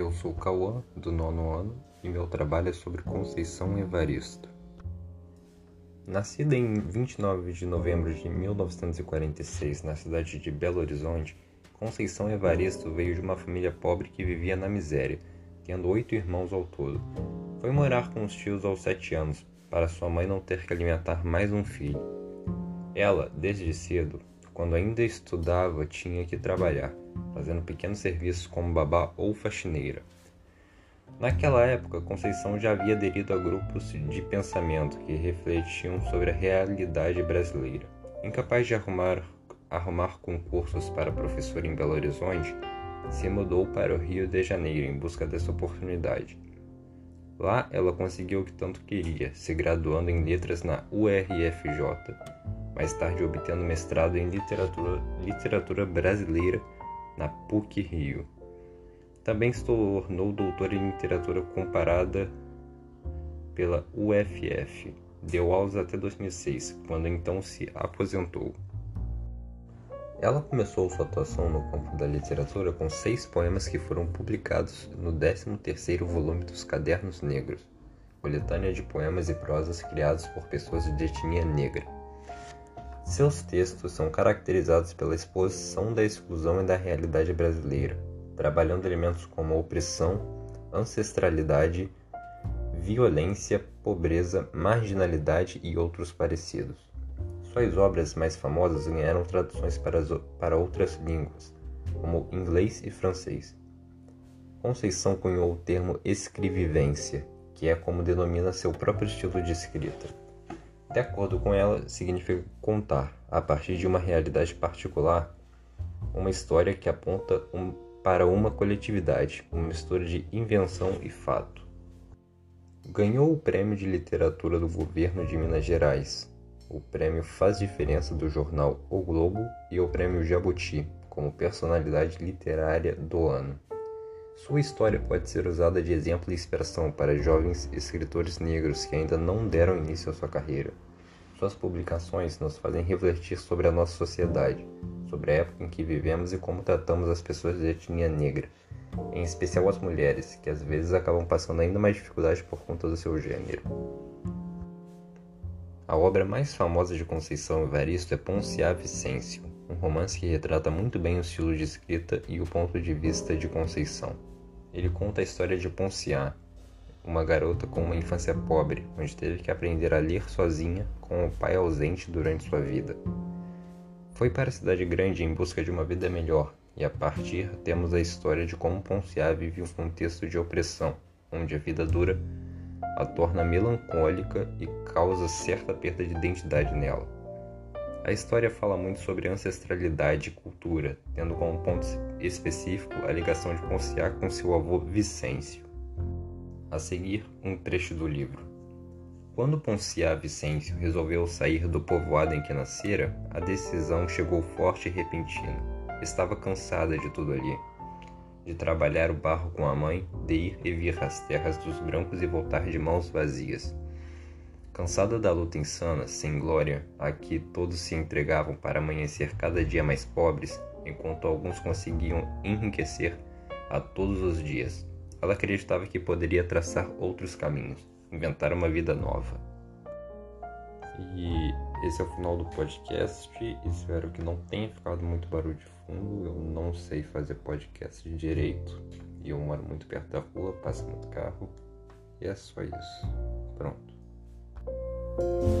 Eu sou Cauã, do nono ano, e meu trabalho é sobre Conceição Evaristo. Nascida em 29 de novembro de 1946 na cidade de Belo Horizonte, Conceição Evaristo veio de uma família pobre que vivia na miséria, tendo oito irmãos ao todo. Foi morar com os tios aos sete anos, para sua mãe não ter que alimentar mais um filho. Ela, desde cedo, quando ainda estudava, tinha que trabalhar, fazendo pequenos serviços como babá ou faxineira. Naquela época, Conceição já havia aderido a grupos de pensamento que refletiam sobre a realidade brasileira. Incapaz de arrumar, arrumar concursos para professor em Belo Horizonte, se mudou para o Rio de Janeiro em busca dessa oportunidade. Lá, ela conseguiu o que tanto queria, se graduando em letras na URFJ, mais tarde obtendo mestrado em literatura, literatura brasileira na PUC Rio. Também se tornou doutor em literatura comparada pela UFF. Deu aulas até 2006, quando então se aposentou. Ela começou sua atuação no campo da literatura com seis poemas que foram publicados no 13º volume dos Cadernos Negros, coletânea de poemas e prosas criados por pessoas de etnia negra. Seus textos são caracterizados pela exposição da exclusão e da realidade brasileira, trabalhando elementos como opressão, ancestralidade, violência, pobreza, marginalidade e outros parecidos. Suas obras mais famosas ganharam traduções para, para outras línguas, como inglês e francês. Conceição cunhou o termo escrevivência, que é como denomina seu próprio estilo de escrita. De acordo com ela, significa contar, a partir de uma realidade particular, uma história que aponta um, para uma coletividade, uma mistura de invenção e fato. Ganhou o Prêmio de Literatura do Governo de Minas Gerais, o Prêmio Faz Diferença do jornal O Globo e o Prêmio Jabuti, como personalidade literária do ano. Sua história pode ser usada de exemplo e inspiração para jovens escritores negros que ainda não deram início à sua carreira. Suas publicações nos fazem refletir sobre a nossa sociedade, sobre a época em que vivemos e como tratamos as pessoas de etnia negra, em especial as mulheres, que às vezes acabam passando ainda mais dificuldade por conta do seu gênero. A obra mais famosa de Conceição Evaristo é Ponciá Vicêncio, um romance que retrata muito bem o estilo de escrita e o ponto de vista de Conceição. Ele conta a história de Ponciá, uma garota com uma infância pobre, onde teve que aprender a ler sozinha com o pai ausente durante sua vida. Foi para a cidade grande em busca de uma vida melhor, e a partir temos a história de como Ponciá vive um contexto de opressão, onde a vida dura a torna melancólica e causa certa perda de identidade nela. A história fala muito sobre ancestralidade e cultura, tendo como ponto específico a ligação de Ponciá com seu avô Vicêncio. A seguir, um trecho do livro. Quando Ponciá Vicêncio resolveu sair do povoado em que nascera, a decisão chegou forte e repentina. Estava cansada de tudo ali. De trabalhar o barro com a mãe, de ir e vir às terras dos brancos e voltar de mãos vazias. Cansada da luta insana, sem glória, a que todos se entregavam para amanhecer cada dia mais pobres, enquanto alguns conseguiam enriquecer a todos os dias. Ela acreditava que poderia traçar outros caminhos, inventar uma vida nova. E esse é o final do podcast. Espero que não tenha ficado muito barulho de fundo. Eu não sei fazer podcast direito. E eu moro muito perto da rua, passa muito carro. E é só isso. Pronto. Thank you.